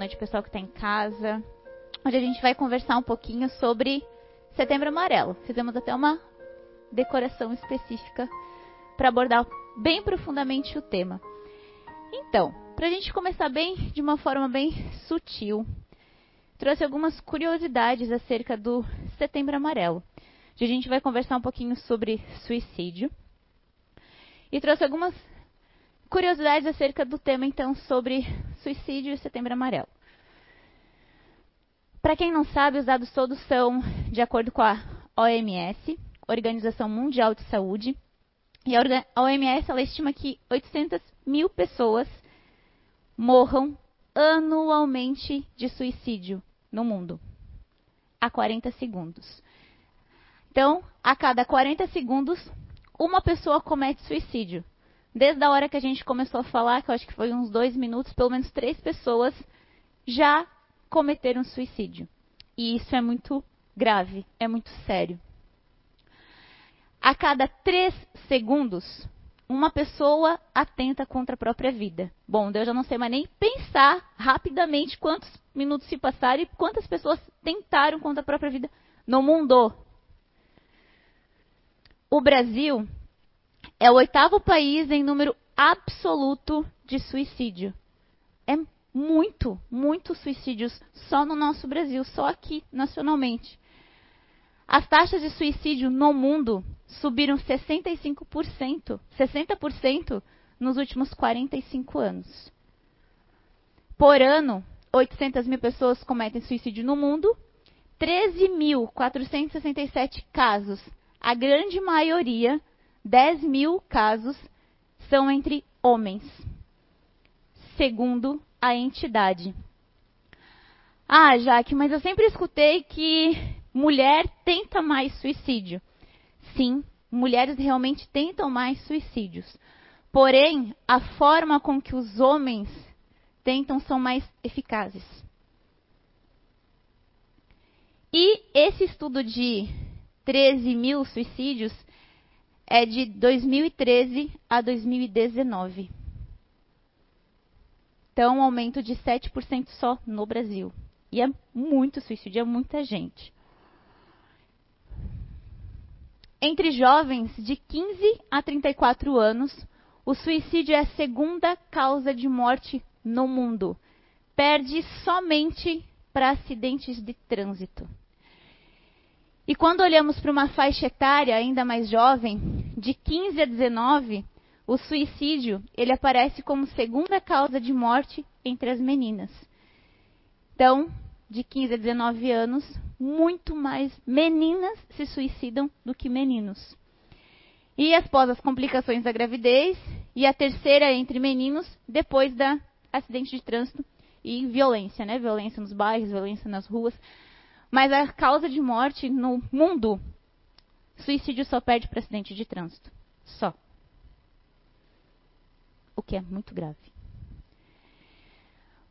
noite, pessoal que está em casa. Hoje a gente vai conversar um pouquinho sobre Setembro Amarelo. Fizemos até uma decoração específica para abordar bem profundamente o tema. Então, para a gente começar bem, de uma forma bem sutil, trouxe algumas curiosidades acerca do Setembro Amarelo. Hoje a gente vai conversar um pouquinho sobre suicídio. E trouxe algumas curiosidades acerca do tema, então, sobre suicídio e Setembro Amarelo. Para quem não sabe, os dados todos são de acordo com a OMS, Organização Mundial de Saúde. E a OMS ela estima que 800 mil pessoas morram anualmente de suicídio no mundo. A 40 segundos. Então, a cada 40 segundos, uma pessoa comete suicídio. Desde a hora que a gente começou a falar, que eu acho que foi uns dois minutos, pelo menos três pessoas já cometeram suicídio. E isso é muito grave, é muito sério. A cada três segundos, uma pessoa atenta contra a própria vida. Bom, eu já não sei mais nem pensar rapidamente quantos minutos se passaram e quantas pessoas tentaram contra a própria vida no mundo. O Brasil é o oitavo país em número absoluto de suicídio. É muito, muitos suicídios só no nosso Brasil, só aqui, nacionalmente. As taxas de suicídio no mundo subiram 65%, 60% nos últimos 45 anos. Por ano, 800 mil pessoas cometem suicídio no mundo, 13.467 casos, a grande maioria 10 mil casos são entre homens, segundo a entidade. Ah, Jaque, mas eu sempre escutei que mulher tenta mais suicídio. Sim, mulheres realmente tentam mais suicídios. Porém, a forma com que os homens tentam são mais eficazes. E esse estudo de 13 mil suicídios é de 2013 a 2019. Então, um aumento de 7% só no Brasil. E é muito suicídio, é muita gente. Entre jovens de 15 a 34 anos, o suicídio é a segunda causa de morte no mundo. Perde somente para acidentes de trânsito. E quando olhamos para uma faixa etária ainda mais jovem, de 15 a 19, o suicídio ele aparece como segunda causa de morte entre as meninas. Então, de 15 a 19 anos, muito mais meninas se suicidam do que meninos. E após as complicações da gravidez, e a terceira entre meninos, depois da acidente de trânsito e violência, né? Violência nos bairros, violência nas ruas. Mas a causa de morte no mundo, suicídio só perde para acidente de trânsito. Só. O que é muito grave.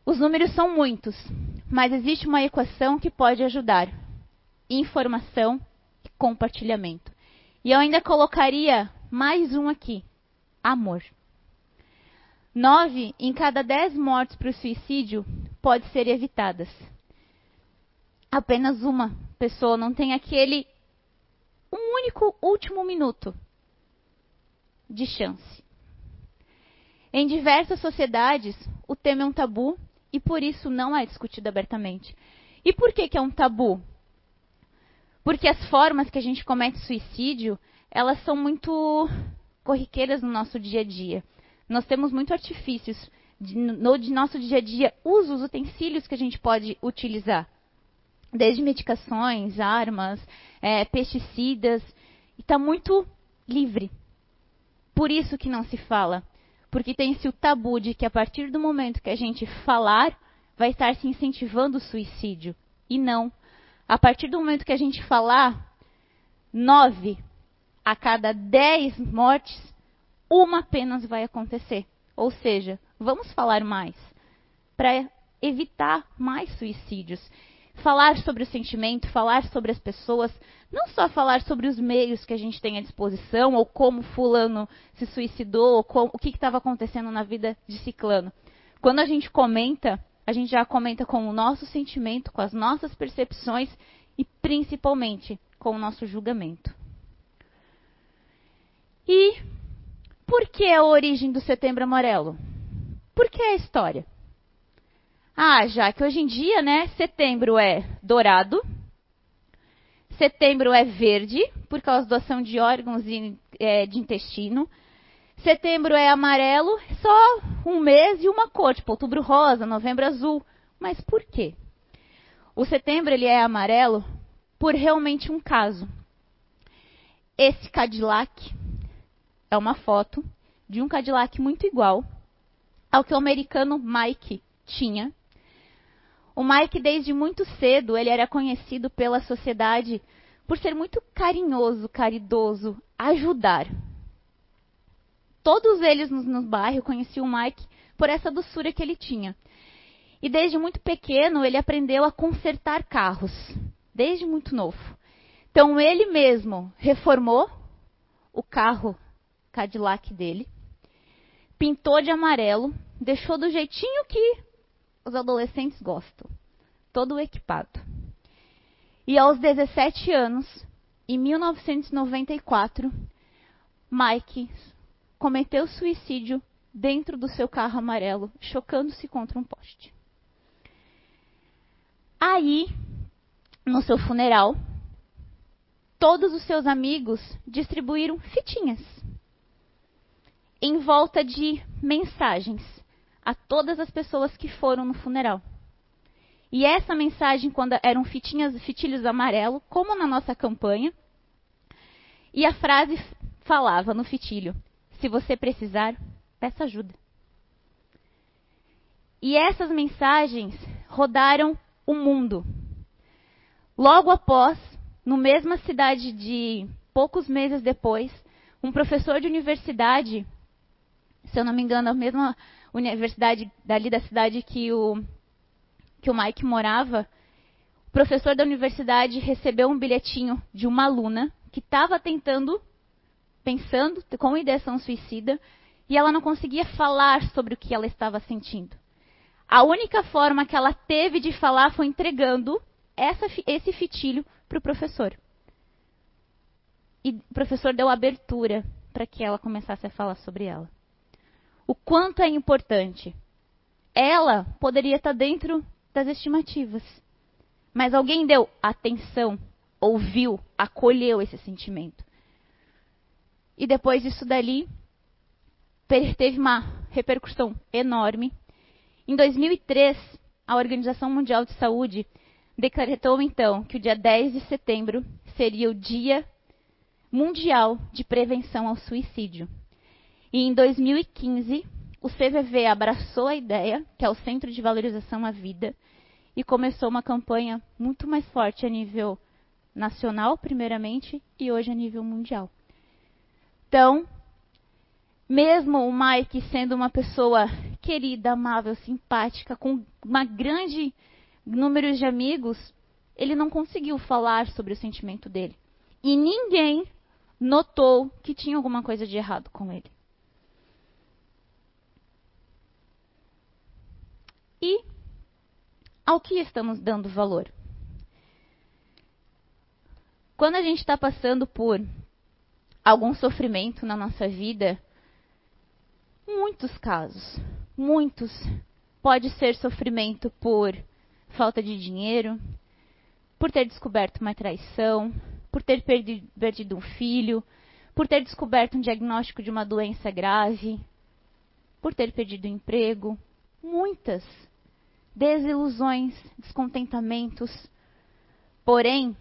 Os números são muitos, mas existe uma equação que pode ajudar: informação e compartilhamento. E eu ainda colocaria mais um aqui: amor. Nove em cada dez mortes por suicídio pode ser evitadas apenas uma pessoa não tem aquele um único último minuto de chance. Em diversas sociedades, o tema é um tabu e por isso não é discutido abertamente. E por que, que é um tabu? Porque as formas que a gente comete suicídio, elas são muito corriqueiras no nosso dia a dia. Nós temos muito artifícios de, no de nosso dia a dia, usos, utensílios que a gente pode utilizar desde medicações, armas, é, pesticidas, e está muito livre. Por isso que não se fala. Porque tem-se o tabu de que a partir do momento que a gente falar, vai estar se incentivando o suicídio. E não. A partir do momento que a gente falar, nove a cada dez mortes, uma apenas vai acontecer. Ou seja, vamos falar mais para evitar mais suicídios falar sobre o sentimento, falar sobre as pessoas, não só falar sobre os meios que a gente tem à disposição, ou como fulano se suicidou, ou como, o que estava acontecendo na vida de ciclano. Quando a gente comenta, a gente já comenta com o nosso sentimento, com as nossas percepções e principalmente com o nosso julgamento. E por que a origem do Setembro Amarelo? Por que a história? Ah, já que hoje em dia, né, setembro é dourado, setembro é verde, por causa da doação de órgãos e, é, de intestino, setembro é amarelo, só um mês e uma cor, tipo outubro rosa, novembro azul. Mas por quê? O setembro ele é amarelo por realmente um caso. Esse Cadillac é uma foto de um Cadillac muito igual ao que o americano Mike tinha o Mike, desde muito cedo, ele era conhecido pela sociedade por ser muito carinhoso, caridoso, ajudar. Todos eles no, no bairro conheciam o Mike por essa doçura que ele tinha. E desde muito pequeno, ele aprendeu a consertar carros, desde muito novo. Então, ele mesmo reformou o carro Cadillac dele, pintou de amarelo, deixou do jeitinho que os adolescentes gostam. Todo equipado. E aos 17 anos, em 1994, Mike cometeu suicídio dentro do seu carro amarelo, chocando-se contra um poste. Aí, no seu funeral, todos os seus amigos distribuíram fitinhas em volta de mensagens a todas as pessoas que foram no funeral. E essa mensagem, quando eram fitinhas, fitilhos amarelo, como na nossa campanha, e a frase falava no fitilho: Se você precisar, peça ajuda. E essas mensagens rodaram o mundo. Logo após, no mesma cidade de poucos meses depois, um professor de universidade, se eu não me engano, a mesma universidade dali da cidade que o, que o Mike morava, o professor da universidade recebeu um bilhetinho de uma aluna que estava tentando, pensando com ideação suicida, e ela não conseguia falar sobre o que ela estava sentindo. A única forma que ela teve de falar foi entregando essa, esse fitilho para o professor. E o professor deu abertura para que ela começasse a falar sobre ela o quanto é importante. Ela poderia estar dentro das estimativas. Mas alguém deu atenção, ouviu, acolheu esse sentimento. E depois disso dali, teve uma repercussão enorme. Em 2003, a Organização Mundial de Saúde decretou então que o dia 10 de setembro seria o Dia Mundial de Prevenção ao Suicídio. E em 2015, o CVV abraçou a ideia, que é o Centro de Valorização à Vida, e começou uma campanha muito mais forte a nível nacional, primeiramente, e hoje a nível mundial. Então, mesmo o Mike sendo uma pessoa querida, amável, simpática, com uma grande número de amigos, ele não conseguiu falar sobre o sentimento dele. E ninguém notou que tinha alguma coisa de errado com ele. E ao que estamos dando valor. Quando a gente está passando por algum sofrimento na nossa vida, muitos casos, muitos, pode ser sofrimento por falta de dinheiro, por ter descoberto uma traição, por ter perdido, um filho, por ter descoberto um diagnóstico de uma doença grave, por ter perdido o emprego, muitas desilusões, descontentamentos. Porém,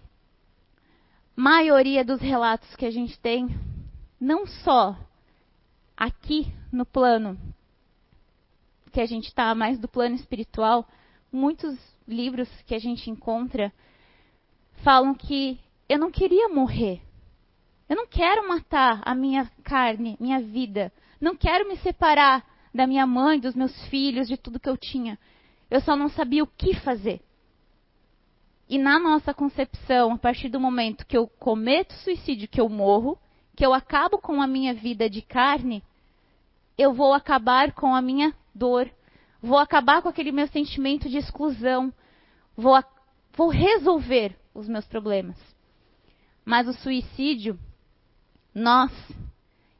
maioria dos relatos que a gente tem, não só aqui no plano que a gente está, mas do plano espiritual, muitos livros que a gente encontra falam que eu não queria morrer. Eu não quero matar a minha carne, minha vida. Não quero me separar da minha mãe, dos meus filhos, de tudo que eu tinha. Eu só não sabia o que fazer. E na nossa concepção, a partir do momento que eu cometo suicídio, que eu morro, que eu acabo com a minha vida de carne, eu vou acabar com a minha dor, vou acabar com aquele meu sentimento de exclusão, vou, vou resolver os meus problemas. Mas o suicídio, nós,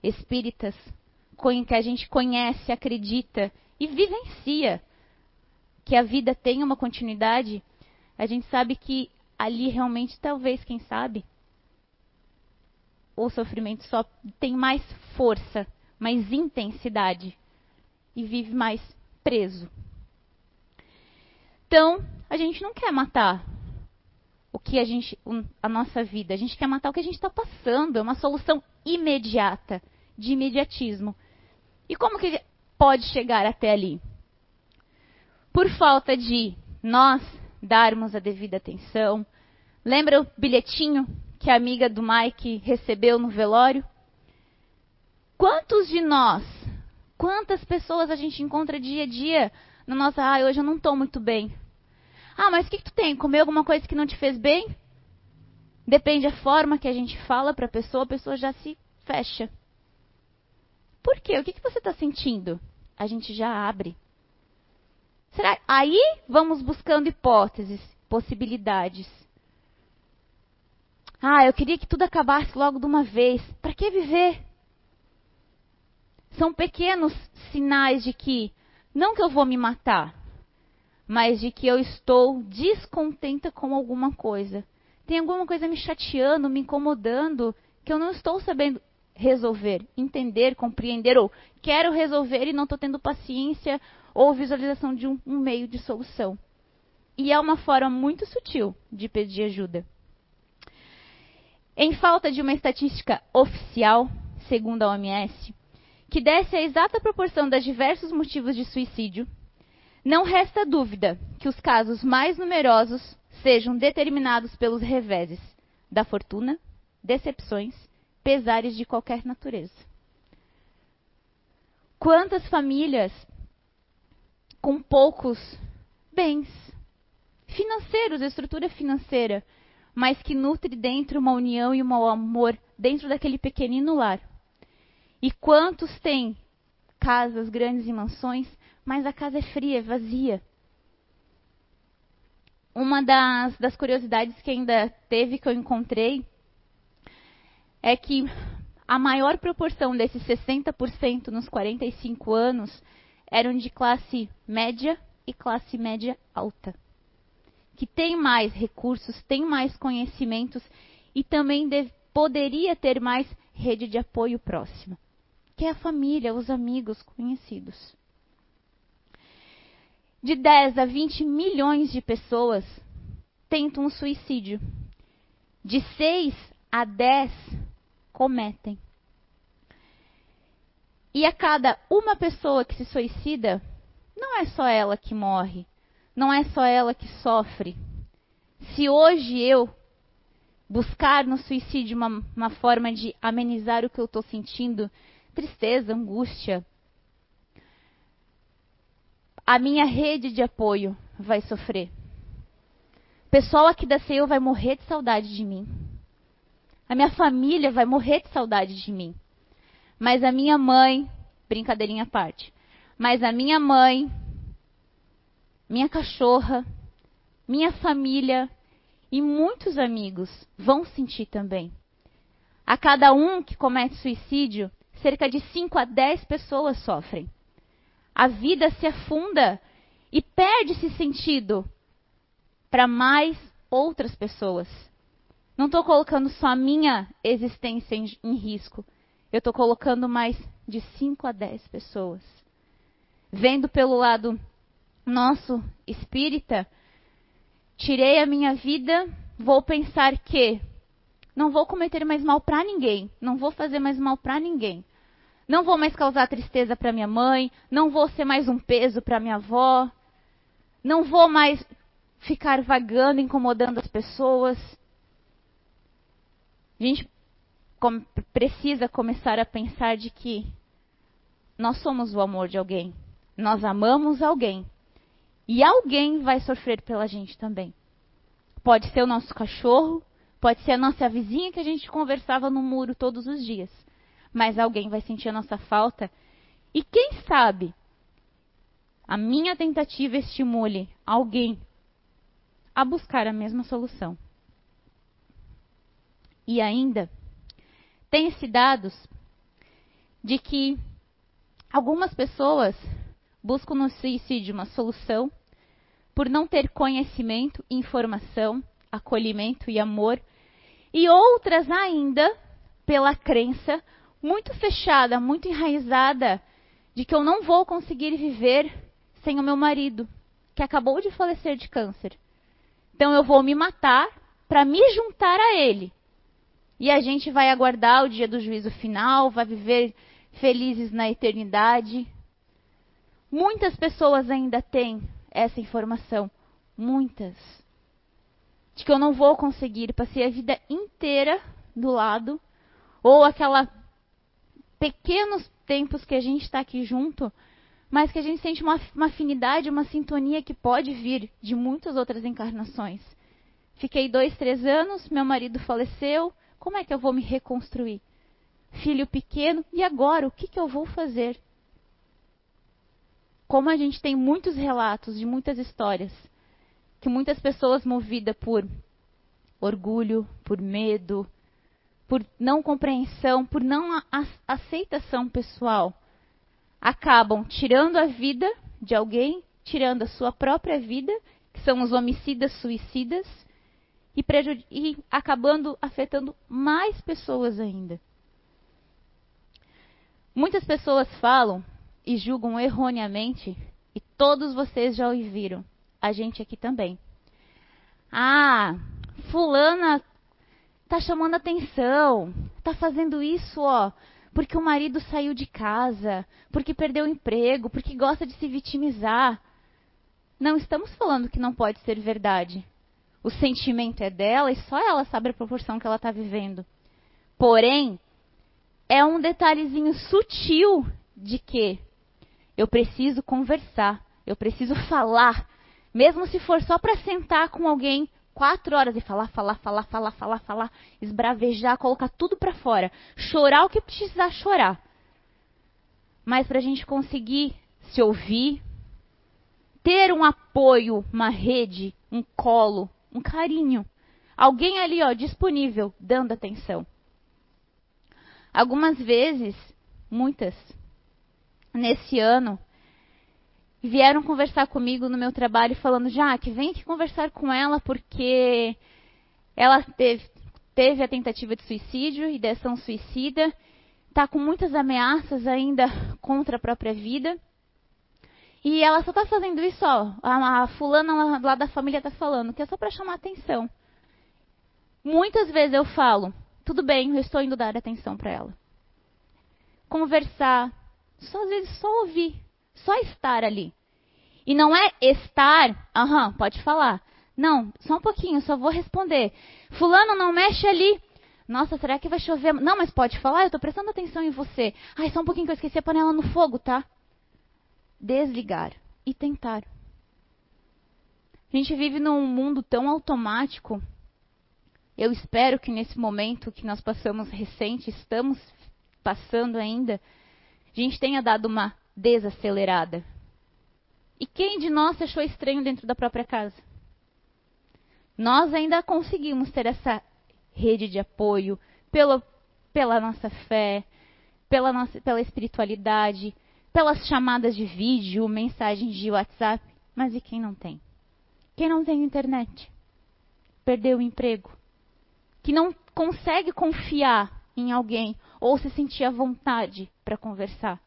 espíritas, que a gente conhece, acredita e vivencia que a vida tem uma continuidade, a gente sabe que ali realmente, talvez, quem sabe, o sofrimento só tem mais força, mais intensidade e vive mais preso. Então, a gente não quer matar o que a gente, a nossa vida, a gente quer matar o que a gente está passando. É uma solução imediata, de imediatismo. E como que pode chegar até ali? Por falta de nós darmos a devida atenção. Lembra o bilhetinho que a amiga do Mike recebeu no velório? Quantos de nós, quantas pessoas a gente encontra dia a dia na nossa, ah, hoje eu não estou muito bem. Ah, mas o que, que tu tem? Comeu alguma coisa que não te fez bem? Depende da forma que a gente fala para a pessoa, a pessoa já se fecha. Por quê? O que, que você está sentindo? A gente já abre. Será? Aí vamos buscando hipóteses, possibilidades. Ah, eu queria que tudo acabasse logo de uma vez. Para que viver? São pequenos sinais de que, não que eu vou me matar, mas de que eu estou descontenta com alguma coisa. Tem alguma coisa me chateando, me incomodando, que eu não estou sabendo resolver, entender, compreender, ou quero resolver e não estou tendo paciência ou visualização de um, um meio de solução. E é uma forma muito sutil de pedir ajuda. Em falta de uma estatística oficial, segundo a OMS, que desse a exata proporção dos diversos motivos de suicídio, não resta dúvida que os casos mais numerosos sejam determinados pelos reveses da fortuna, decepções, pesares de qualquer natureza. Quantas famílias com poucos bens financeiros, estrutura financeira, mas que nutre dentro uma união e um amor dentro daquele pequenino lar. E quantos têm casas grandes e mansões, mas a casa é fria, é vazia. Uma das, das curiosidades que ainda teve que eu encontrei é que a maior proporção desses 60% nos 45 anos eram de classe média e classe média alta. Que tem mais recursos, tem mais conhecimentos e também deve, poderia ter mais rede de apoio próxima, que é a família, os amigos, conhecidos. De 10 a 20 milhões de pessoas tentam um suicídio. De 6 a 10 cometem. E a cada uma pessoa que se suicida, não é só ela que morre, não é só ela que sofre. Se hoje eu buscar no suicídio uma, uma forma de amenizar o que eu estou sentindo, tristeza, angústia, a minha rede de apoio vai sofrer. O pessoal aqui da CEU vai morrer de saudade de mim. A minha família vai morrer de saudade de mim. Mas a minha mãe, brincadeirinha à parte, mas a minha mãe, minha cachorra, minha família e muitos amigos vão sentir também. A cada um que comete suicídio, cerca de 5 a 10 pessoas sofrem. A vida se afunda e perde esse sentido para mais outras pessoas. Não estou colocando só a minha existência em, em risco. Eu estou colocando mais de 5 a 10 pessoas. Vendo pelo lado nosso espírita, tirei a minha vida, vou pensar que não vou cometer mais mal para ninguém, não vou fazer mais mal para ninguém. Não vou mais causar tristeza para minha mãe, não vou ser mais um peso para minha avó, não vou mais ficar vagando, incomodando as pessoas. A gente precisa começar a pensar de que nós somos o amor de alguém. Nós amamos alguém. E alguém vai sofrer pela gente também. Pode ser o nosso cachorro, pode ser a nossa vizinha que a gente conversava no muro todos os dias. Mas alguém vai sentir a nossa falta. E quem sabe, a minha tentativa estimule alguém a buscar a mesma solução. E ainda, tem-se dados de que algumas pessoas buscam no suicídio uma solução por não ter conhecimento, informação, acolhimento e amor, e outras ainda pela crença muito fechada, muito enraizada de que eu não vou conseguir viver sem o meu marido, que acabou de falecer de câncer. Então eu vou me matar para me juntar a ele. E a gente vai aguardar o dia do juízo final, vai viver felizes na eternidade. Muitas pessoas ainda têm essa informação. Muitas. De que eu não vou conseguir, passei a vida inteira do lado. Ou aquela pequenos tempos que a gente está aqui junto, mas que a gente sente uma, uma afinidade, uma sintonia que pode vir de muitas outras encarnações. Fiquei dois, três anos, meu marido faleceu, como é que eu vou me reconstruir? Filho pequeno, e agora? O que, que eu vou fazer? Como a gente tem muitos relatos de muitas histórias, que muitas pessoas movidas por orgulho, por medo, por não compreensão, por não aceitação pessoal, acabam tirando a vida de alguém, tirando a sua própria vida, que são os homicidas suicidas, e, e acabando afetando mais pessoas ainda. Muitas pessoas falam e julgam erroneamente, e todos vocês já ouviram, a gente aqui também. Ah, fulana tá chamando atenção, tá fazendo isso, ó, porque o marido saiu de casa, porque perdeu o emprego, porque gosta de se vitimizar. Não estamos falando que não pode ser verdade. O sentimento é dela e só ela sabe a proporção que ela está vivendo. Porém, é um detalhezinho sutil de que eu preciso conversar, eu preciso falar, mesmo se for só para sentar com alguém quatro horas e falar, falar, falar, falar, falar, falar, esbravejar, colocar tudo para fora, chorar o que precisar chorar. Mas para a gente conseguir se ouvir, ter um apoio, uma rede, um colo, um carinho, alguém ali, ó, disponível, dando atenção. Algumas vezes, muitas, nesse ano, vieram conversar comigo no meu trabalho falando, Jaque, vem aqui conversar com ela porque ela teve, teve a tentativa de suicídio, ideação suicida, está com muitas ameaças ainda contra a própria vida. E ela só está fazendo isso, ó, a, fulana lá da família está falando, que é só para chamar atenção. Muitas vezes eu falo, tudo bem, eu estou indo dar atenção para ela. Conversar, só às vezes só ouvir, só estar ali. E não é estar, aham, pode falar. Não, só um pouquinho, só vou responder. Fulano, não mexe ali. Nossa, será que vai chover? Não, mas pode falar, eu estou prestando atenção em você. Ai, só um pouquinho que eu esqueci a panela no fogo, tá? Desligar e tentar. A gente vive num mundo tão automático. Eu espero que nesse momento que nós passamos recente, estamos passando ainda, a gente tenha dado uma desacelerada. E quem de nós achou estranho dentro da própria casa? Nós ainda conseguimos ter essa rede de apoio pela, pela nossa fé, pela, nossa, pela espiritualidade, pelas chamadas de vídeo, mensagens de WhatsApp. Mas e quem não tem? Quem não tem internet? Perdeu o emprego? Que não consegue confiar em alguém ou se sentir à vontade para conversar?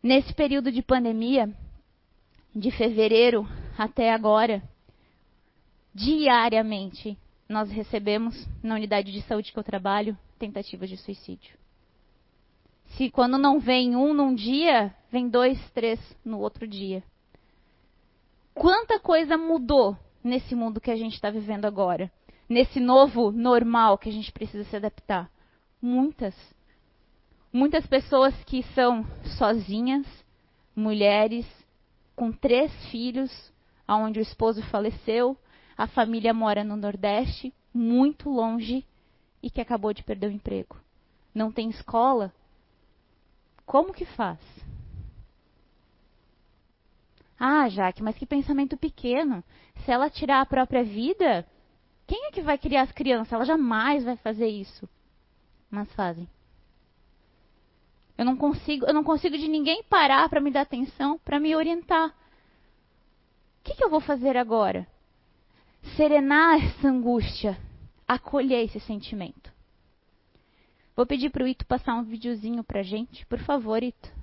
Nesse período de pandemia, de fevereiro até agora, diariamente, nós recebemos, na unidade de saúde que eu trabalho, tentativas de suicídio. Se quando não vem um num dia, vem dois, três no outro dia. Quanta coisa mudou nesse mundo que a gente está vivendo agora? Nesse novo normal que a gente precisa se adaptar? Muitas. Muitas pessoas que são sozinhas, mulheres, com três filhos, onde o esposo faleceu, a família mora no Nordeste, muito longe, e que acabou de perder o emprego. Não tem escola? Como que faz? Ah, Jaque, mas que pensamento pequeno. Se ela tirar a própria vida, quem é que vai criar as crianças? Ela jamais vai fazer isso. Mas fazem. Eu não consigo, eu não consigo de ninguém parar para me dar atenção, para me orientar. O que, que eu vou fazer agora? Serenar essa angústia, acolher esse sentimento. Vou pedir para o Ito passar um videozinho para gente, por favor, Ito.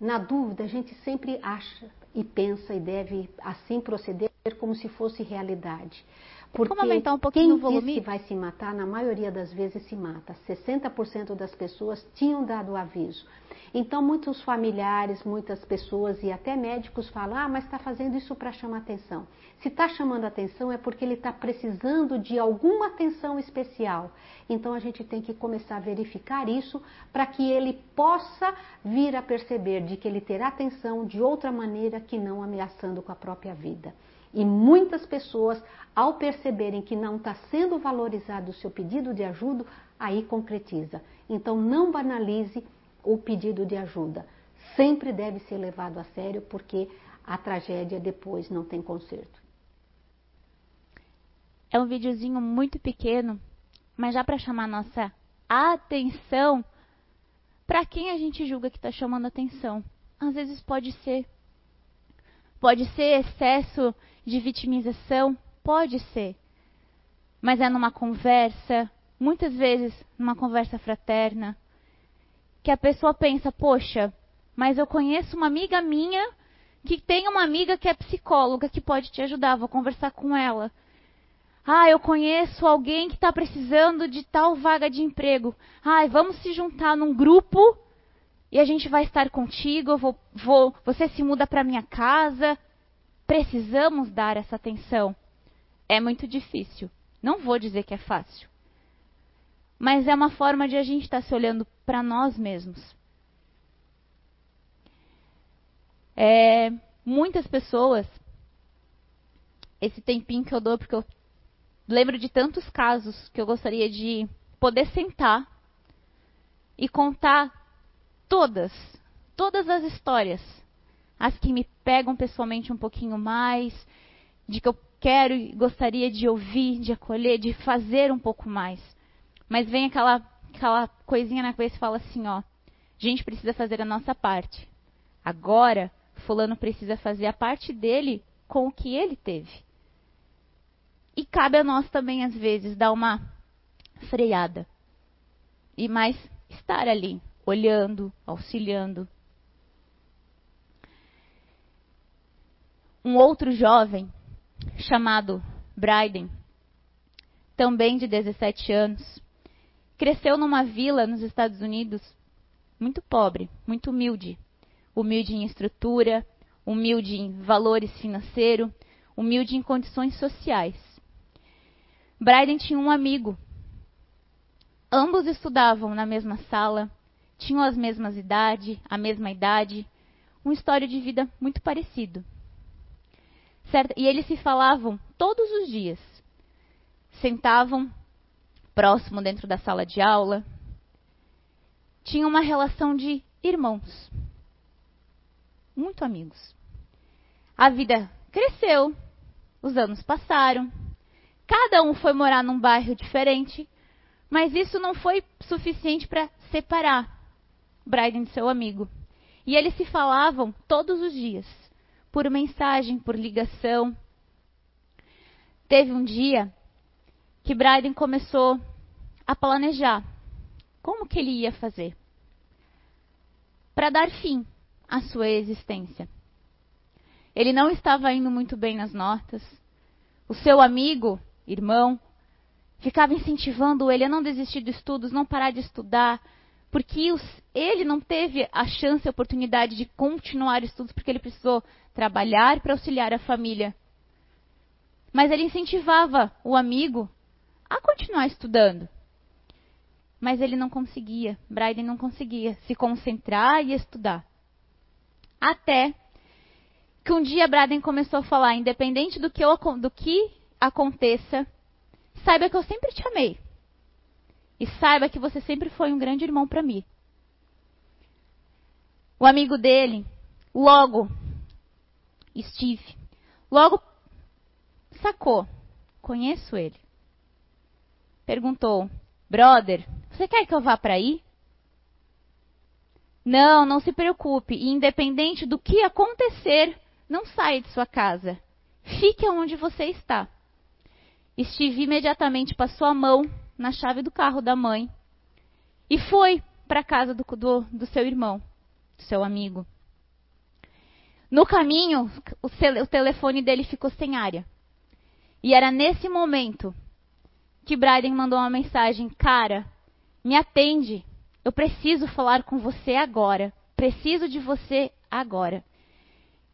Na dúvida, a gente sempre acha e pensa e deve assim proceder como se fosse realidade. Porque Vamos aumentar um pouquinho quem o volume? diz que vai se matar, na maioria das vezes se mata. 60% das pessoas tinham dado aviso. Então, muitos familiares, muitas pessoas e até médicos falam: ah, mas está fazendo isso para chamar atenção. Se está chamando atenção é porque ele está precisando de alguma atenção especial. Então, a gente tem que começar a verificar isso para que ele possa vir a perceber de que ele terá atenção de outra maneira que não ameaçando com a própria vida. E muitas pessoas, ao perceberem que não está sendo valorizado o seu pedido de ajuda, aí concretiza. Então, não banalize o pedido de ajuda. Sempre deve ser levado a sério, porque a tragédia depois não tem conserto. É um videozinho muito pequeno, mas já para chamar nossa atenção para quem a gente julga que está chamando atenção. Às vezes pode ser. Pode ser excesso de vitimização? Pode ser. Mas é numa conversa, muitas vezes numa conversa fraterna, que a pessoa pensa: poxa, mas eu conheço uma amiga minha que tem uma amiga que é psicóloga que pode te ajudar, vou conversar com ela. Ah, eu conheço alguém que está precisando de tal vaga de emprego. Ah, vamos se juntar num grupo e a gente vai estar contigo. Vou, vou, você se muda para minha casa. Precisamos dar essa atenção. É muito difícil. Não vou dizer que é fácil. Mas é uma forma de a gente estar se olhando para nós mesmos. É, muitas pessoas, esse tempinho que eu dou, porque eu lembro de tantos casos que eu gostaria de poder sentar e contar todas, todas as histórias as que me pegam pessoalmente um pouquinho mais, de que eu quero e gostaria de ouvir, de acolher, de fazer um pouco mais. Mas vem aquela, aquela coisinha na cabeça e fala assim, ó, a gente precisa fazer a nossa parte. Agora, fulano precisa fazer a parte dele com o que ele teve. E cabe a nós também, às vezes, dar uma freada. E mais estar ali, olhando, auxiliando, um outro jovem chamado Bryden, também de 17 anos, cresceu numa vila nos Estados Unidos muito pobre, muito humilde. Humilde em estrutura, humilde em valores financeiros, humilde em condições sociais. Bryden tinha um amigo. Ambos estudavam na mesma sala, tinham as mesmas idade, a mesma idade, uma história de vida muito parecido. Certo? E eles se falavam todos os dias. Sentavam próximo dentro da sala de aula. Tinham uma relação de irmãos. Muito amigos. A vida cresceu, os anos passaram. Cada um foi morar num bairro diferente, mas isso não foi suficiente para separar Bryden de seu amigo. E eles se falavam todos os dias por mensagem, por ligação. Teve um dia que Bryden começou a planejar como que ele ia fazer para dar fim à sua existência. Ele não estava indo muito bem nas notas. O seu amigo, irmão, ficava incentivando ele a não desistir dos estudos, não parar de estudar, porque os, ele não teve a chance, a oportunidade de continuar estudos, porque ele precisou trabalhar para auxiliar a família. Mas ele incentivava o amigo a continuar estudando. Mas ele não conseguia, Bryden não conseguia se concentrar e estudar. Até que um dia Braden começou a falar, independente do que, eu, do que aconteça, saiba que eu sempre te amei. E saiba que você sempre foi um grande irmão para mim. O amigo dele, logo, Steve, logo sacou. Conheço ele. Perguntou: Brother, você quer que eu vá para aí? Não, não se preocupe. Independente do que acontecer, não saia de sua casa. Fique onde você está. Steve imediatamente passou a mão na chave do carro da mãe e foi para a casa do, do, do, seu irmão, do seu amigo. No caminho, o, telefone dele ficou sem área. E era nesse momento que Bryden mandou uma mensagem: Cara, me atende. Eu preciso falar com você agora. Preciso de você agora.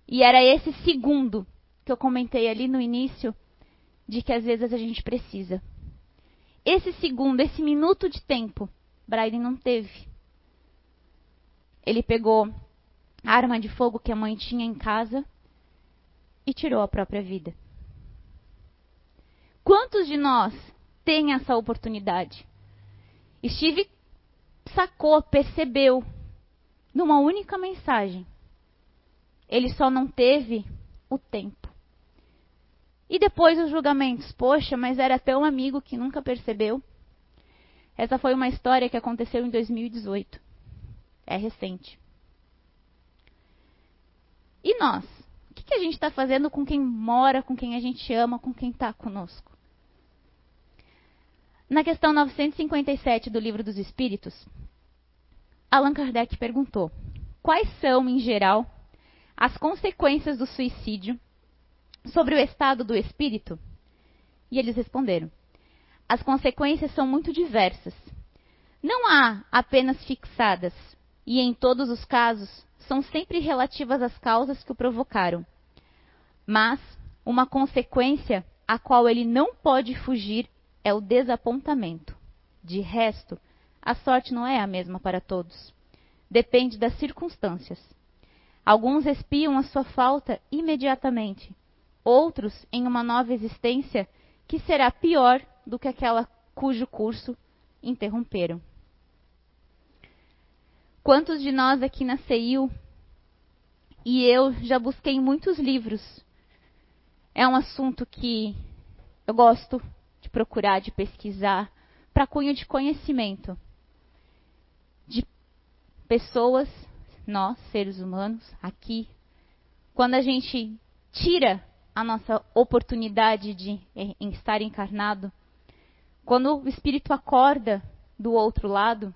E era esse segundo que eu comentei ali no início, de que às vezes a gente precisa. Esse segundo, esse minuto de tempo, Bryden não teve. Ele pegou a arma de fogo que a mãe tinha em casa e tirou a própria vida. Quantos de nós têm essa oportunidade? Steve sacou, percebeu, numa única mensagem. Ele só não teve o tempo. E depois os julgamentos. Poxa, mas era até um amigo que nunca percebeu. Essa foi uma história que aconteceu em 2018. É recente. E nós? O que, a gente está fazendo com quem mora, com quem a gente ama, com quem está conosco? Na questão 957 do Livro dos Espíritos, Allan Kardec perguntou: quais são, em geral, as consequências do suicídio sobre o estado do espírito? E eles responderam: as consequências são muito diversas. Não há apenas fixadas, e em todos os casos são sempre relativas às causas que o provocaram. Mas uma consequência a qual ele não pode fugir é o desapontamento. De resto, a sorte não é a mesma para todos. Depende das circunstâncias. Alguns espiam a sua falta imediatamente, outros em uma nova existência que será pior do que aquela cujo curso interromperam. Quantos de nós aqui na CEIU e eu já busquei muitos livros? É um assunto que eu gosto, de procurar, de pesquisar, para cunho de conhecimento de pessoas, nós, seres humanos, aqui. Quando a gente tira a nossa oportunidade de em estar encarnado, quando o espírito acorda do outro lado,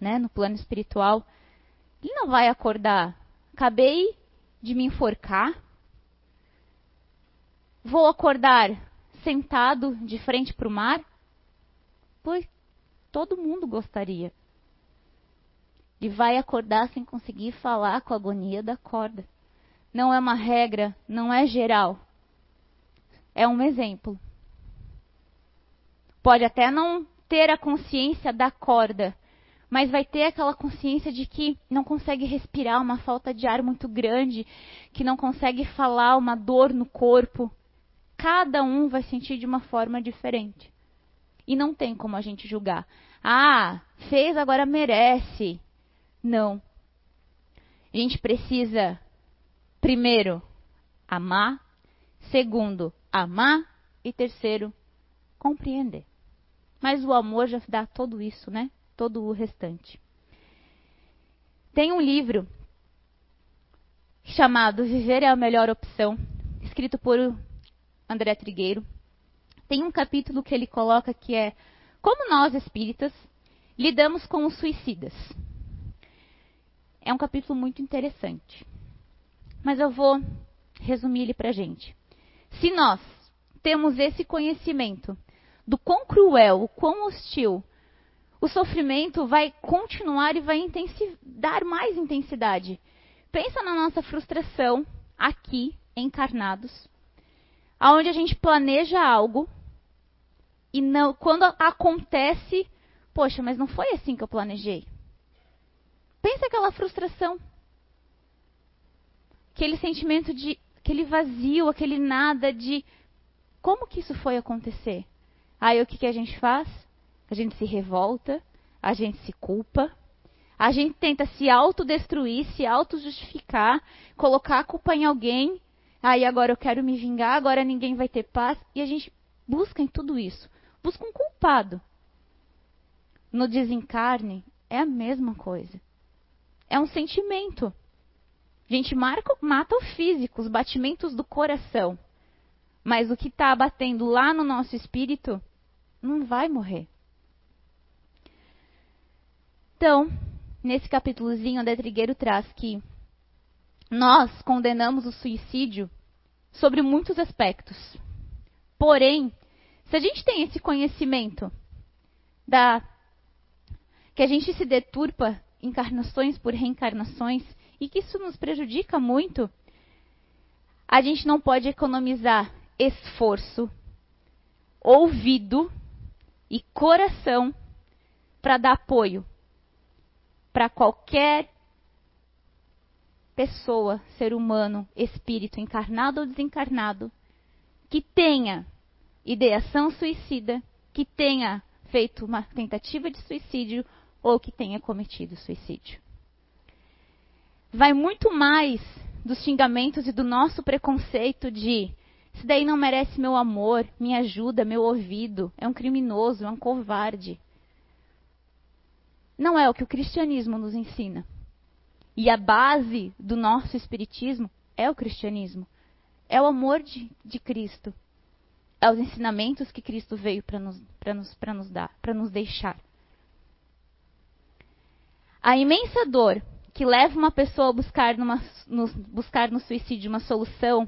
né, no plano espiritual, ele não vai acordar. Acabei de me enforcar. Vou acordar sentado de frente para o mar? Pois todo mundo gostaria. E vai acordar sem conseguir falar com a agonia da corda. Não é uma regra, não é geral. É um exemplo. Pode até não ter a consciência da corda, mas vai ter aquela consciência de que não consegue respirar, uma falta de ar muito grande, que não consegue falar, uma dor no corpo cada um vai sentir de uma forma diferente. E não tem como a gente julgar. Ah, fez, agora merece. Não. A gente precisa, primeiro, amar. Segundo, amar. E terceiro, compreender. Mas o amor já dá todo isso, né? Todo o restante. Tem um livro chamado Viver é a Melhor Opção, escrito por André Trigueiro, tem um capítulo que ele coloca que é Como nós espíritas lidamos com os suicidas. É um capítulo muito interessante. Mas eu vou resumir ele para a gente. Se nós temos esse conhecimento do quão cruel, o quão hostil, o sofrimento vai continuar e vai dar mais intensidade. Pensa na nossa frustração aqui, encarnados, aonde a gente planeja algo e não, quando acontece, poxa, mas não foi assim que eu planejei. Pensa aquela frustração. Aquele sentimento de aquele vazio, aquele nada de como que isso foi acontecer? Aí o que, que a gente faz? A gente se revolta, a gente se culpa, a gente tenta se autodestruir, se auto-justificar, colocar a culpa em alguém. Aí agora eu quero me vingar, agora ninguém vai ter paz. E a gente busca em tudo isso. Busca um culpado. No desencarne é a mesma coisa. É um sentimento. A gente marca, mata o físico, os batimentos do coração. Mas o que está batendo lá no nosso espírito não vai morrer. Então, nesse capítulozinho, André Trigueiro traz que nós condenamos o suicídio sobre muitos aspectos. Porém, se a gente tem esse conhecimento da que a gente se deturpa encarnações por reencarnações e que isso nos prejudica muito, a gente não pode economizar esforço, ouvido e coração para dar apoio para qualquer pessoa, ser humano, espírito encarnado ou desencarnado, que tenha ideação suicida, que tenha feito uma tentativa de suicídio ou que tenha cometido suicídio. Vai muito mais dos xingamentos e do nosso preconceito de isso daí não merece meu amor, minha ajuda, meu ouvido, é um criminoso, é um covarde. Não é o que o cristianismo nos ensina. E a base do nosso espiritismo é o cristianismo. É o amor de, de Cristo. É os ensinamentos que Cristo veio para nos, nos, nos dar, para nos deixar. A imensa dor que leva uma pessoa a buscar, numa, no, buscar no suicídio uma solução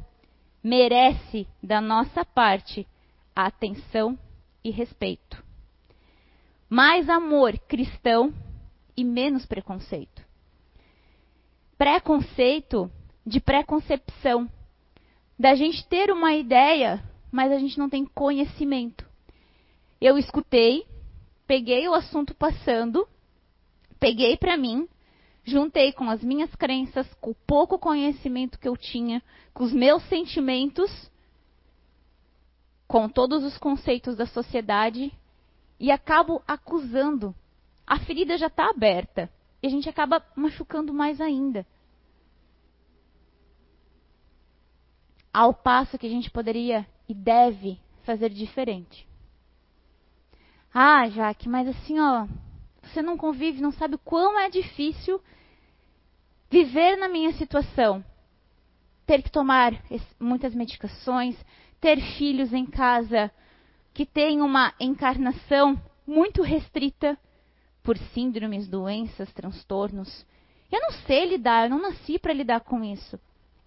merece da nossa parte atenção e respeito. Mais amor cristão e menos preconceito. Preconceito de preconcepção. Da gente ter uma ideia, mas a gente não tem conhecimento. Eu escutei, peguei o assunto passando peguei para mim, juntei com as minhas crenças, com o pouco conhecimento que eu tinha, com os meus sentimentos, com todos os conceitos da sociedade e acabo acusando. A ferida já está aberta e a gente acaba machucando mais ainda. Ao passo que a gente poderia e deve fazer diferente. Ah, Jaque, mas assim, ó, você não convive, não sabe o quão é difícil viver na minha situação. Ter que tomar muitas medicações, ter filhos em casa que têm uma encarnação muito restrita por síndromes, doenças, transtornos. Eu não sei lidar, eu não nasci para lidar com isso.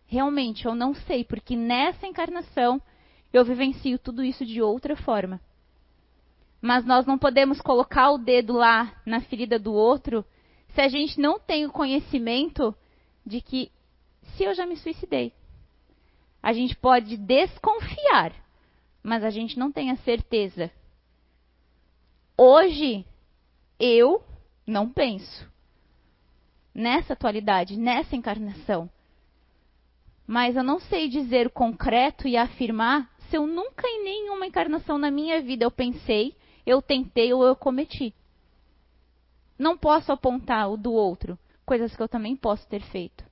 Realmente, eu não sei, porque nessa encarnação eu vivencio tudo isso de outra forma mas nós não podemos colocar o dedo lá na ferida do outro se a gente não tem o conhecimento de que se eu já me suicidei. A gente pode desconfiar, mas a gente não tem a certeza. Hoje, eu não penso nessa atualidade, nessa encarnação. Mas eu não sei dizer concreto e afirmar se eu nunca em nenhuma encarnação na minha vida eu pensei eu tentei ou eu cometi. Não posso apontar o do outro, coisas que eu também posso ter feito.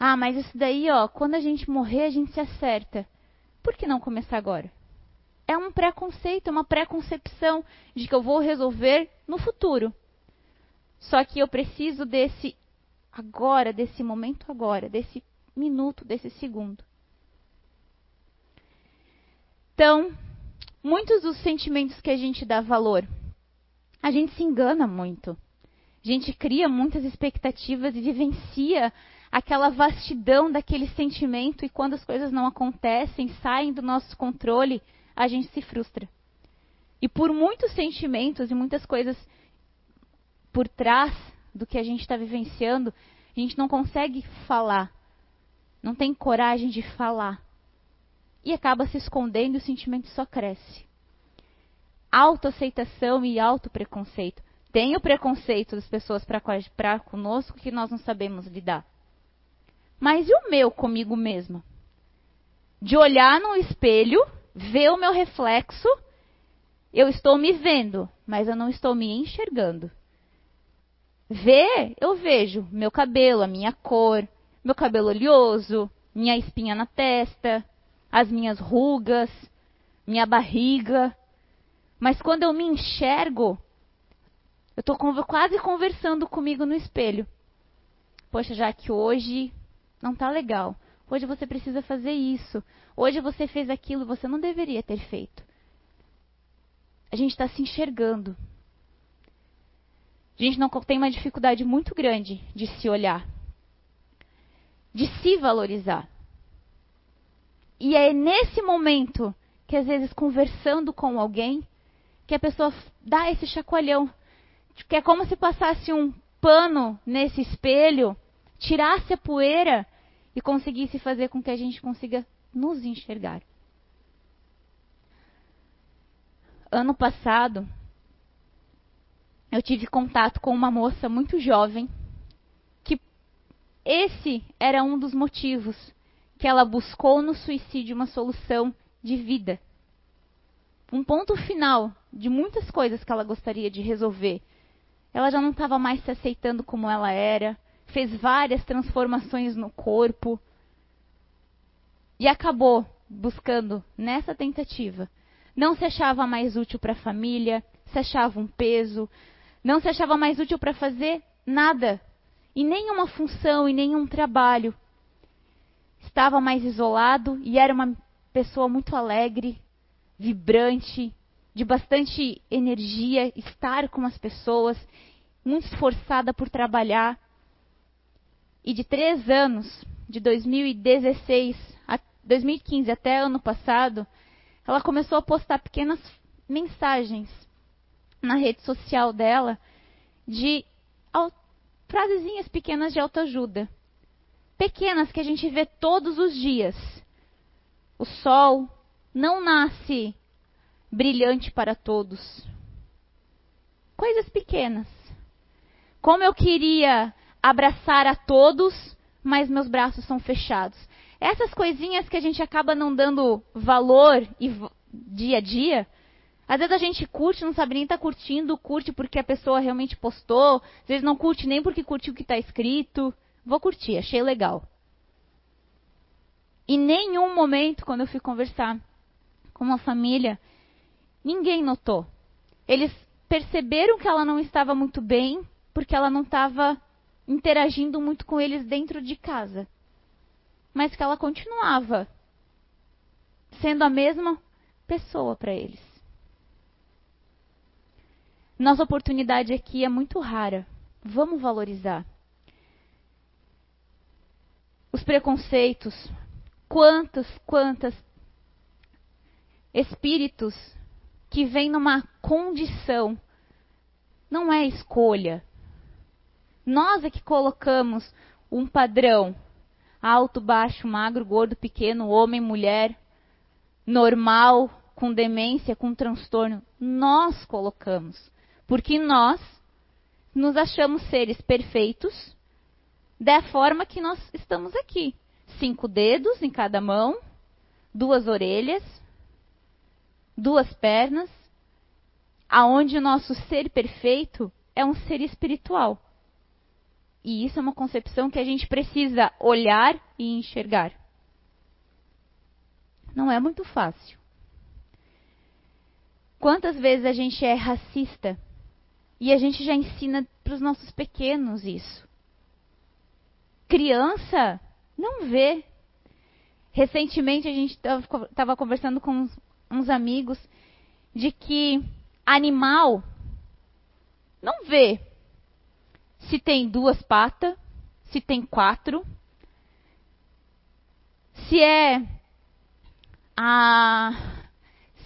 Ah, mas isso daí, ó, quando a gente morrer, a gente se acerta. Por que não começar agora? É um preconceito, é uma preconcepção de que eu vou resolver no futuro. Só que eu preciso desse agora, desse momento agora, desse minuto, desse segundo. Então, muitos dos sentimentos que a gente dá valor, a gente se engana muito. A gente cria muitas expectativas e vivencia aquela vastidão daquele sentimento e quando as coisas não acontecem, saem do nosso controle, a gente se frustra. E por muitos sentimentos e muitas coisas por trás do que a gente está vivenciando, a gente não consegue falar, não tem coragem de falar. e acaba se escondendo e o sentimento só cresce. Autoaceitação e autopreconceito. Tem o preconceito das pessoas para conosco que nós não sabemos lidar. Mas e o meu comigo mesma? De olhar no espelho, ver o meu reflexo, eu estou me vendo, mas eu não estou me enxergando. Ver, eu vejo meu cabelo, a minha cor, meu cabelo oleoso, minha espinha na testa, as minhas rugas, minha barriga. Mas quando eu me enxergo, eu estou quase conversando comigo no espelho. Poxa, já que hoje não está legal. Hoje você precisa fazer isso. Hoje você fez aquilo, você não deveria ter feito. A gente está se enxergando. A gente não tem uma dificuldade muito grande de se olhar, de se valorizar. E é nesse momento que, às vezes, conversando com alguém, que a pessoa dá esse chacoalhão. Que é como se passasse um pano nesse espelho, tirasse a poeira e conseguisse fazer com que a gente consiga nos enxergar. Ano passado, eu tive contato com uma moça muito jovem, que esse era um dos motivos que ela buscou no suicídio uma solução de vida. Um ponto final de muitas coisas que ela gostaria de resolver. Ela já não estava mais se aceitando como ela era, fez várias transformações no corpo e acabou buscando nessa tentativa. Não se achava mais útil para a família, se achava um peso, não se achava mais útil para fazer nada, e nenhuma função e nenhum trabalho estava mais isolado e era uma pessoa muito alegre, vibrante, de bastante energia, estar com as pessoas, muito esforçada por trabalhar. E de três anos, de 2016 a 2015 até ano passado, ela começou a postar pequenas mensagens na rede social dela de frasezinhas pequenas de autoajuda pequenas que a gente vê todos os dias. O sol não nasce brilhante para todos. Coisas pequenas. Como eu queria abraçar a todos, mas meus braços são fechados. Essas coisinhas que a gente acaba não dando valor e dia a dia, às vezes a gente curte, não sabe nem tá curtindo, curte porque a pessoa realmente postou, às vezes não curte nem porque curtiu o que está escrito. Vou curtir, achei legal. Em nenhum momento, quando eu fui conversar com uma família, ninguém notou. Eles perceberam que ela não estava muito bem, porque ela não estava interagindo muito com eles dentro de casa. Mas que ela continuava sendo a mesma pessoa para eles. Nossa oportunidade aqui é muito rara. Vamos valorizar os preconceitos, quantos, quantas espíritos que vêm numa condição, não é escolha. Nós é que colocamos um padrão alto, baixo, magro, gordo, pequeno, homem, mulher, normal, com demência, com transtorno. Nós colocamos. Porque nós nos achamos seres perfeitos da forma que nós estamos aqui. Cinco dedos em cada mão, duas orelhas, duas pernas, aonde o nosso ser perfeito é um ser espiritual. E isso é uma concepção que a gente precisa olhar e enxergar. Não é muito fácil. Quantas vezes a gente é racista e a gente já ensina para os nossos pequenos isso? criança não vê. Recentemente a gente estava conversando com uns, amigos de que animal não vê se tem duas patas, se tem quatro, se é a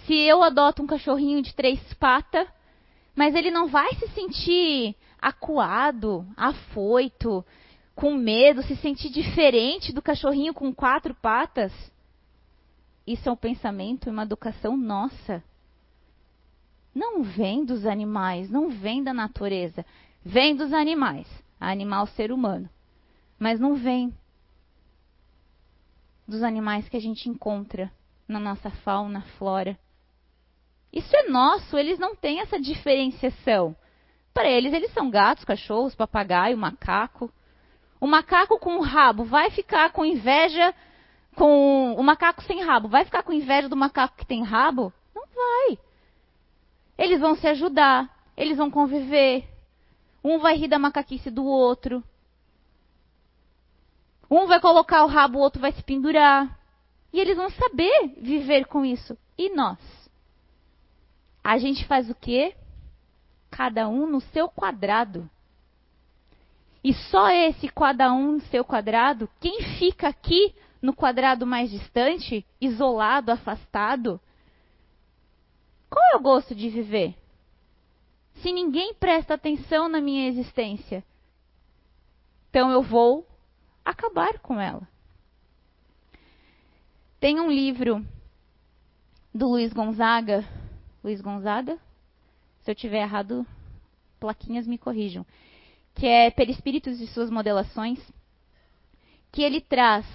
se eu adoto um cachorrinho de três patas, mas ele não vai se sentir acuado, afoito, com medo, se sentir diferente do cachorrinho com quatro patas? isso é um pensamento e uma educação nossa. Não vem dos animais, não vem da natureza. Vem dos animais, animal ser humano. Mas não vem dos animais que a gente encontra na nossa fauna, flora. Isso é nosso, eles não têm essa diferenciação. Para eles, eles são gatos, cachorros, papagaio, macaco. O macaco com o rabo vai ficar com inveja com o macaco sem rabo. Vai ficar com inveja do macaco que tem rabo? Não vai. Eles vão se ajudar, eles vão conviver. Um vai rir da macaquice do outro. Um vai colocar o rabo, o outro vai se pendurar. E eles vão saber viver com isso. E nós? A gente faz o quê? Cada um no seu quadrado. E só esse cada um no seu quadrado, quem fica aqui no quadrado mais distante, isolado, afastado, qual é o gosto de viver? Se ninguém presta atenção na minha existência, então eu vou acabar com ela. Tem um livro do Luiz Gonzaga. Luiz Gonzaga? Se eu tiver errado, plaquinhas me corrijam. Que é Perispíritos e suas modelações. Que ele traz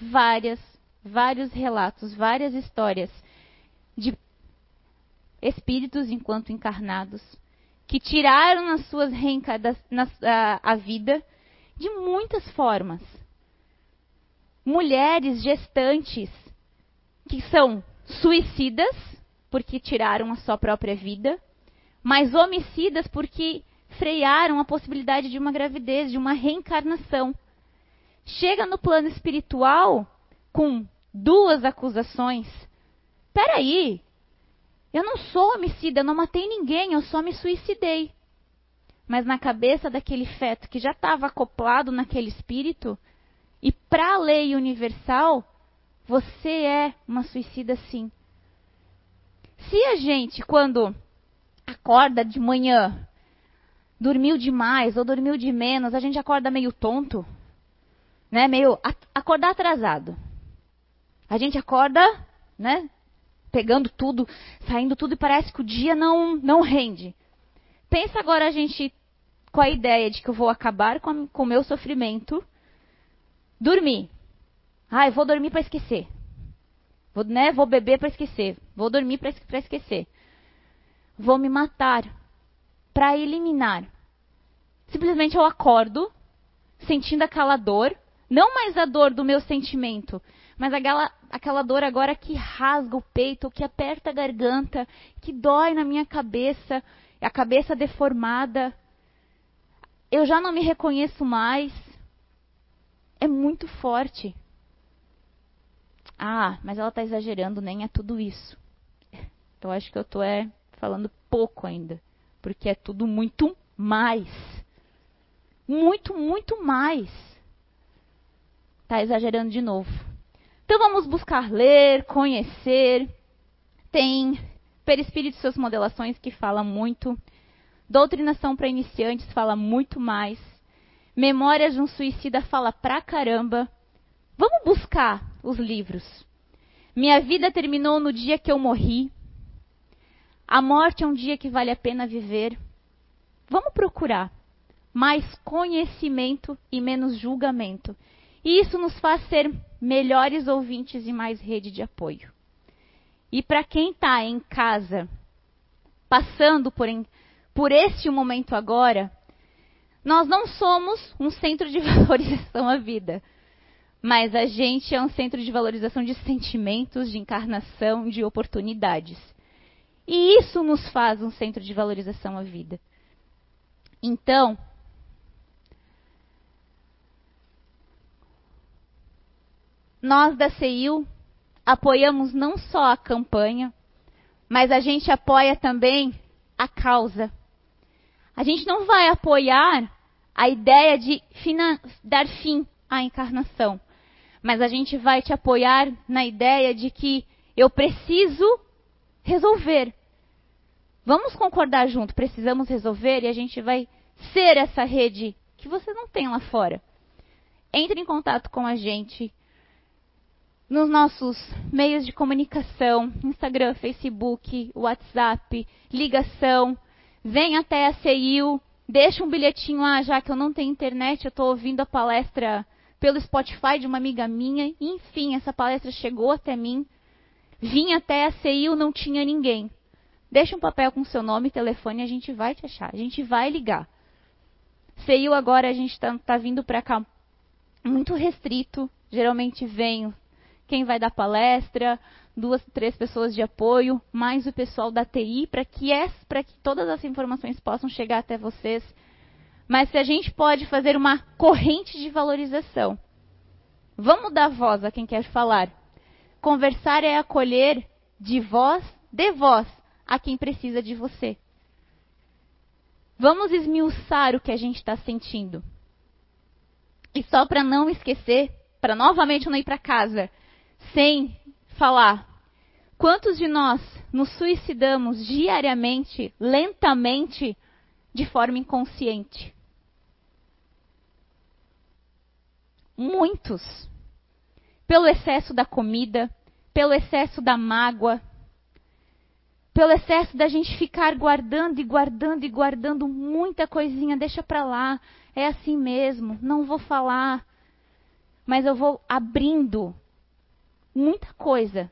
várias, vários relatos, várias histórias de espíritos enquanto encarnados que tiraram nas suas reencarnações a, a vida de muitas formas. Mulheres gestantes que são suicidas porque tiraram a sua própria vida, mas homicidas porque frearam a possibilidade de uma gravidez, de uma reencarnação. Chega no plano espiritual com duas acusações. Peraí, eu não sou homicida, eu não matei ninguém, eu só me suicidei. Mas na cabeça daquele feto que já estava acoplado naquele espírito, e para a lei universal, você é uma suicida sim. Se a gente, quando acorda de manhã, dormiu demais ou dormiu de menos, a gente acorda meio tonto, né? Meio acordar atrasado. A gente acorda, né? Pegando tudo, saindo tudo e parece que o dia não não rende. Pensa agora a gente com a ideia de que eu vou acabar com o meu sofrimento, dormir. Ah, eu vou dormir para esquecer. Vou, né, vou beber para esquecer. Vou dormir para esquecer. Vou me matar para eliminar. Simplesmente eu acordo, sentindo aquela dor, não mais a dor do meu sentimento, mas aquela, aquela dor agora que rasga o peito, que aperta a garganta, que dói na minha cabeça, a cabeça deformada. Eu já não me reconheço mais. É muito forte. Ah, mas ela está exagerando, nem é tudo isso. Eu acho que eu estou é, falando pouco ainda, porque é tudo muito mais. Muito, muito mais. Está exagerando de novo. Então vamos buscar ler, conhecer. Tem Perispírito e suas modelações que fala muito. Doutrinação para iniciantes fala muito mais. Memórias de um suicida fala pra caramba. Vamos buscar os livros. Minha vida terminou no dia que eu morri. A morte é um dia que vale a pena viver. Vamos procurar mais conhecimento e menos julgamento. E isso nos faz ser melhores ouvintes e mais rede de apoio. E para quem está em casa, passando por, em, por este momento agora, nós não somos um centro de valorização à vida, mas a gente é um centro de valorização de sentimentos, de encarnação, de oportunidades. E isso nos faz um centro de valorização à vida. Então, nós da CEIU apoiamos não só a campanha, mas a gente apoia também a causa. A gente não vai apoiar a ideia de dar fim à encarnação, mas a gente vai te apoiar na ideia de que eu preciso resolver. Vamos concordar junto, precisamos resolver e a gente vai ser essa rede que você não tem lá fora. Entre em contato com a gente nos nossos meios de comunicação, Instagram, Facebook, WhatsApp, ligação, vem até a CIU, deixa um bilhetinho, ah, já que eu não tenho internet, eu estou ouvindo a palestra pelo Spotify de uma amiga minha, enfim, essa palestra chegou até mim, vim até a CIU, não tinha ninguém. Deixa um papel com seu nome e telefone, a gente vai te achar, a gente vai ligar. CIU agora a gente está tá vindo para cá muito restrito, geralmente vem quem vai dar palestra, duas, três pessoas de apoio, mais o pessoal da TI, para que, que todas as informações possam chegar até vocês. Mas se a gente pode fazer uma corrente de valorização, vamos dar voz a quem quer falar. Conversar é acolher de voz, de voz, a quem precisa de você. Vamos esmiuçar o que a gente está sentindo. E só para não esquecer, para novamente não ir para casa, sem falar. Quantos de nós nos suicidamos diariamente, lentamente, de forma inconsciente? Muitos. Pelo excesso da comida, pelo excesso da mágoa, pelo excesso da gente ficar guardando e guardando e guardando muita coisinha, deixa para lá, é assim mesmo, não vou falar, mas eu vou abrindo muita coisa.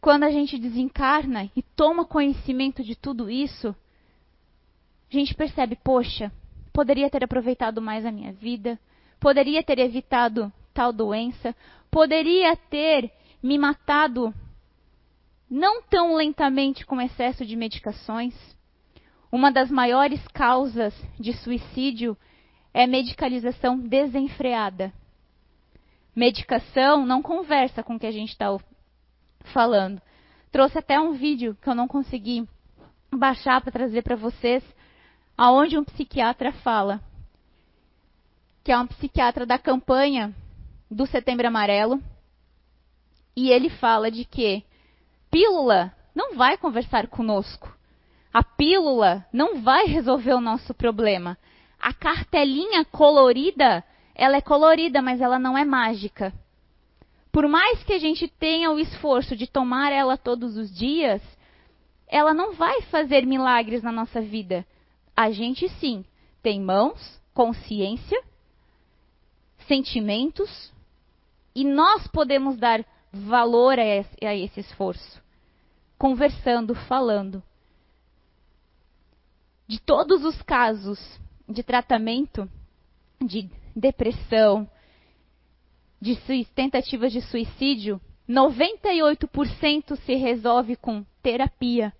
Quando a gente desencarna e toma conhecimento de tudo isso, a gente percebe, poxa, poderia ter aproveitado mais a minha vida, poderia ter evitado tal doença, poderia ter me matado não tão lentamente com excesso de medicações. Uma das maiores causas de suicídio é medicalização desenfreada. Medicação não conversa com o que a gente está falando. Trouxe até um vídeo que eu não consegui baixar para trazer para vocês, aonde um psiquiatra fala, que é um psiquiatra da campanha do Setembro Amarelo, e ele fala de que pílula não vai conversar conosco. A pílula não vai resolver o nosso problema a cartelinha colorida, ela é colorida, mas ela não é mágica. Por mais que a gente tenha o esforço de tomar ela todos os dias, ela não vai fazer milagres na nossa vida. A gente sim tem mãos, consciência, sentimentos, e nós podemos dar valor a esse, esforço. Conversando, falando. De todos os casos de tratamento de depressão, de tentativas de suicídio, 98% se resolve com terapia,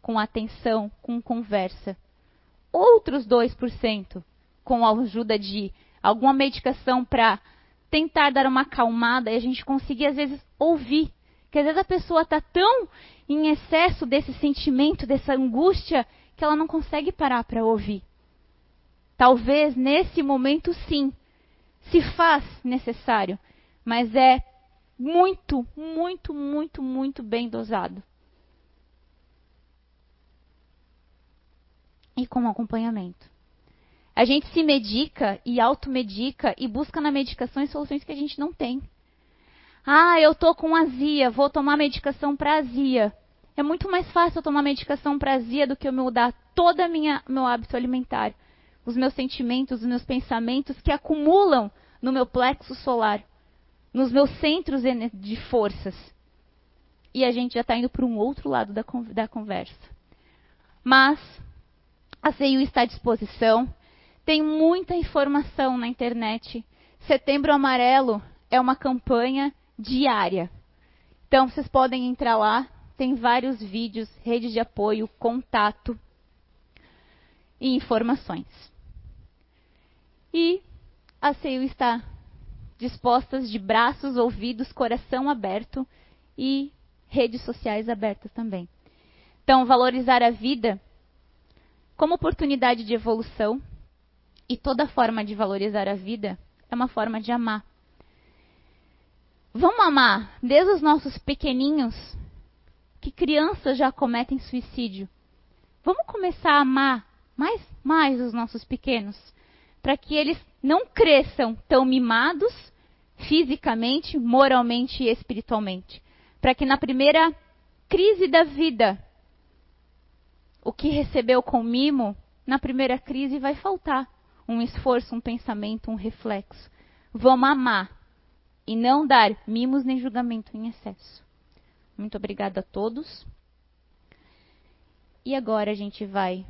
com atenção, com conversa. Outros 2% com a ajuda de alguma medicação para tentar dar uma acalmada e a gente conseguir às vezes ouvir. Que às vezes a pessoa está tão em excesso desse sentimento, dessa angústia, que ela não consegue parar para ouvir. Talvez nesse momento sim, se faz necessário, mas é muito, muito, muito, muito bem dosado. E com acompanhamento. A gente se medica e automedica e busca na medicação soluções que a gente não tem. Ah, eu tô com azia, vou tomar medicação para azia. É muito mais fácil eu tomar medicação para azia do que eu mudar todo o meu hábito alimentar os meus sentimentos, os meus pensamentos que acumulam no meu plexo solar, nos meus centros de forças. E a gente já está indo para um outro lado da, da conversa. Mas a CIU está à disposição. Tem muita informação na internet. Setembro Amarelo é uma campanha diária. Então vocês podem entrar lá, tem vários vídeos, rede de apoio, contato e informações. E a CEU está dispostas de braços, ouvidos, coração aberto e redes sociais abertas também. Então, valorizar a vida como oportunidade de evolução e toda forma de valorizar a vida é uma forma de amar. Vamos amar desde os nossos pequeninhos, que crianças já cometem suicídio. Vamos começar a amar mais, mais os nossos pequenos para que eles não cresçam tão mimados fisicamente, moralmente e espiritualmente. Para que na primeira crise da vida, o que recebeu com mimo, na primeira crise vai faltar um esforço, um pensamento, um reflexo. Vamos amar e não dar mimos nem julgamento em excesso. Muito obrigada a todos. E agora a gente vai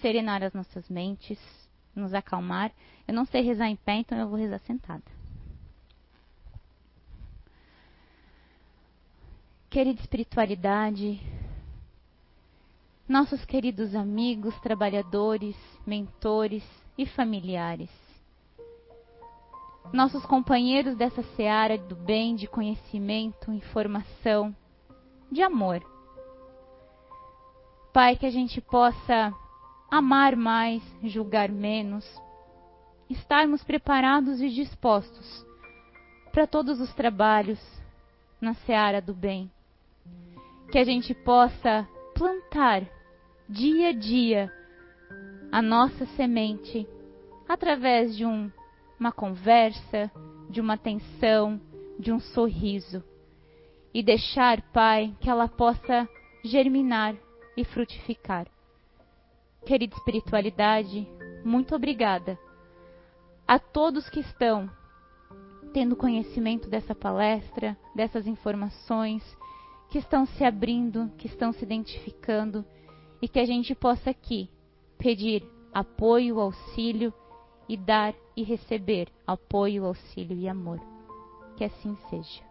serenar as nossas mentes, nos acalmar. Eu não sei rezar em pé, então eu vou rezar sentada. Querida espiritualidade, nossos queridos amigos, trabalhadores, mentores e familiares, nossos companheiros dessa seara do bem, de conhecimento, informação, de amor. Pai, que a gente possa amar mais, julgar menos, estarmos preparados e dispostos para todos os trabalhos na seara do bem. Que a gente possa plantar dia a dia a nossa semente através de um, uma conversa, de uma atenção, de um sorriso. E deixar, Pai, que ela possa germinar e frutificar. Querida espiritualidade, muito obrigada a todos que estão tendo conhecimento dessa palestra, dessas informações, que estão se abrindo, que estão se identificando e que a gente possa aqui pedir apoio, auxílio e dar e receber apoio, auxílio e amor. Que assim seja.